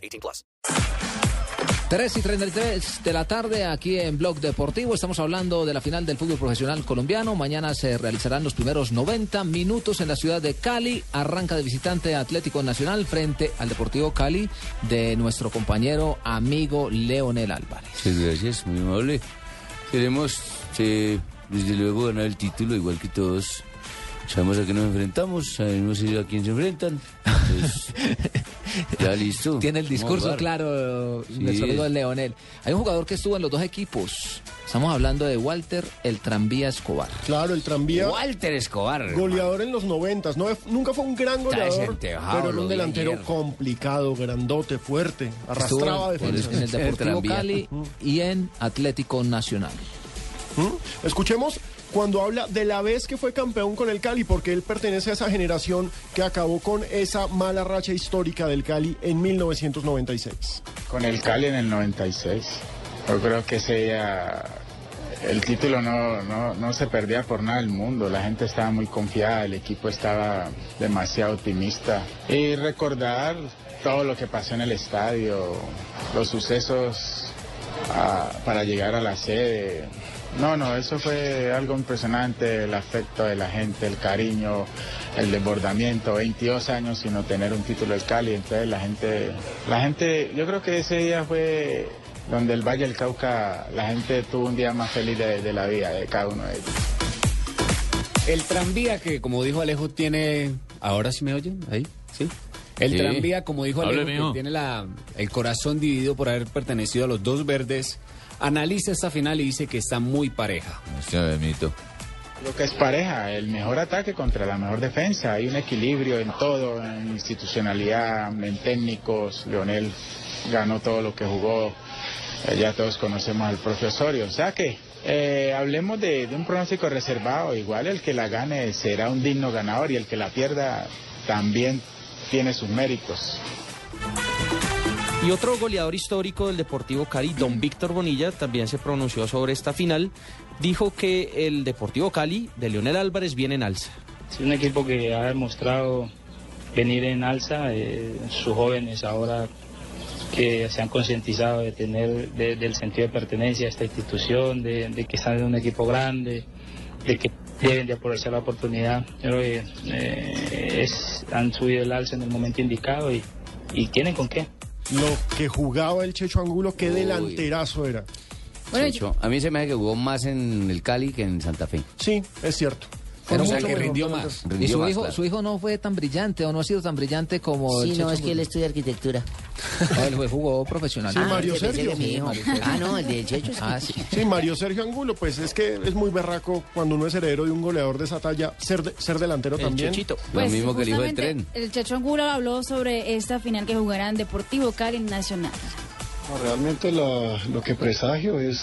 18 plus. 3 y 33 de la tarde aquí en Blog Deportivo. Estamos hablando de la final del fútbol profesional colombiano. Mañana se realizarán los primeros 90 minutos en la ciudad de Cali. Arranca de visitante Atlético Nacional frente al Deportivo Cali de nuestro compañero amigo Leonel Álvarez. Muchas gracias, muy amable. Queremos, eh, desde luego, ganar el título, igual que todos. Sabemos a qué nos enfrentamos, sabemos a quién se enfrentan. Entonces, ya listo. Tiene el discurso claro Sí. nuestro amigo Leonel. Hay un jugador que estuvo en los dos equipos. Estamos hablando de Walter el Tranvía Escobar. Claro, el tranvía. Walter Escobar. Goleador en los noventas. No, nunca fue un gran goleador, pero era un delantero complicado, grandote, fuerte. Arrastraba en, en el Deportivo Tranvía. Cali y en Atlético Nacional. ¿Mm? Escuchemos cuando habla de la vez que fue campeón con el Cali, porque él pertenece a esa generación que acabó con esa mala racha histórica del Cali en 1996. Con el Cali en el 96. Yo creo que ese día el título no, no, no se perdía por nada del mundo. La gente estaba muy confiada, el equipo estaba demasiado optimista. Y recordar todo lo que pasó en el estadio, los sucesos ah, para llegar a la sede. No, no, eso fue algo impresionante, el afecto de la gente, el cariño, el desbordamiento, 22 años sin obtener un título del Cali, entonces la gente, la gente, yo creo que ese día fue donde el Valle del Cauca, la gente tuvo un día más feliz de, de la vida de cada uno de ellos. El tranvía que, como dijo Alejo, tiene... ¿Ahora sí me oyen? ¿Ahí? ¿Sí? El Sí. tranvía, como dijo Alejo, que tiene la, el corazón dividido por haber pertenecido a los dos verdes, analiza esta final y dice que está muy pareja. Hostia, Benito. Lo que es pareja, el mejor ataque contra la mejor defensa. Hay un equilibrio en todo, en institucionalidad, en técnicos. Leonel ganó todo lo que jugó. Eh, ya todos conocemos al propio Osorio. O sea que eh, hablemos de, de un pronóstico reservado. Igual el que la gane será un digno ganador y el que la pierda también tiene sus méritos. Y otro goleador histórico del Deportivo Cali, don Víctor Bonilla, también se pronunció sobre esta final. Dijo que el Deportivo Cali de Leonel Álvarez viene en alza. Es un equipo que ha demostrado venir en alza, eh, sus jóvenes ahora que se han concientizado de tener de- del sentido de pertenencia a esta institución, de, de que están en un equipo grande, de que deben de aprovechar la oportunidad. Yo creo que eh, es- han subido el alza en el momento indicado y, y tienen con qué. Lo que jugaba el Checho Angulo, qué delanterazo era. Checho, a mí se me hace que jugó más en el Cali que en Santa Fe. Sí, es cierto. Pero o sea, mucho que rindió más. Y su más, hijo, claro. su hijo no fue tan brillante o no ha sido tan brillante como el Sí, no, Checho es que él estudia arquitectura. No, él fue- jugó profesional. Sí, Mario yo pensé Sergio. Sí. Mario Sergio. Ah, no, el de Checho. Ah, sí. Sí, Mario Sergio Angulo, pues es que es muy berraco cuando uno es heredero de un goleador de esa talla, ser, de- ser delantero El también. Chechito. Lo mismo que el hijo del tren. El Checho Angulo habló sobre esta final que jugarán Deportivo Cali Nacional. Realmente la- lo que presagio es,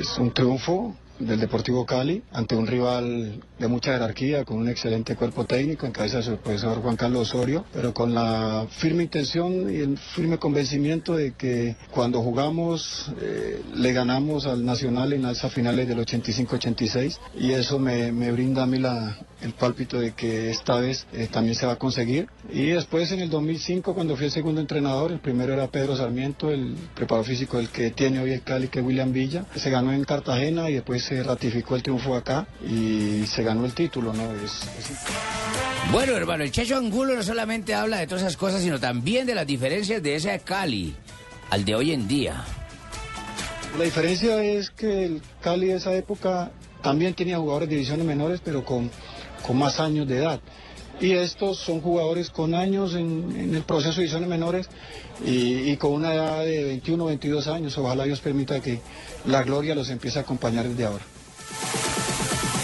es un triunfo del Deportivo Cali ante un rival de mucha jerarquía, con un excelente cuerpo técnico en cabeza de su profesor Juan Carlos Osorio, pero con la firme intención y el firme convencimiento de que cuando jugamos eh, le ganamos al Nacional en las finales del 85-86 y eso me, me brinda a mí la, el pálpito de que esta vez eh, también se va a conseguir. Y después en el 2005 cuando fui el segundo entrenador, el primero era Pedro Sarmiento, el preparador físico el que tiene hoy el Cali, que es William Villa. Se ganó en Cartagena y después se ratificó el triunfo acá y se ganó el título, ¿no? Es- es Bueno, hermano, el Checho Angulo no solamente habla de todas esas cosas, sino también de las diferencias de ese Cali al de hoy en día. La diferencia es que el Cali de esa época también tenía jugadores de divisiones menores, pero con, con más años de edad. Y estos son jugadores con años en, en el proceso de divisiones menores y, y con una edad de 21 o 22 años. Ojalá Dios permita que la gloria los empiece a acompañar desde ahora.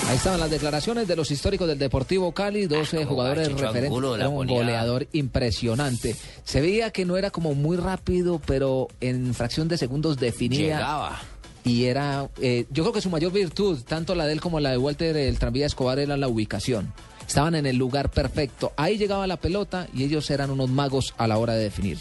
Ahí estaban las declaraciones de los históricos del Deportivo Cali, 12 jugadores Chicho referentes. Angulo la Era un goleador impresionante. Se veía que no era como muy rápido, pero en fracción de segundos definía. Llegaba. Y era, eh, yo creo que su mayor virtud, tanto la de él como la de Walter el tranvía Escobar, era la ubicación. Estaban en el lugar perfecto. Ahí llegaba la pelota y ellos eran unos magos a la hora de definir.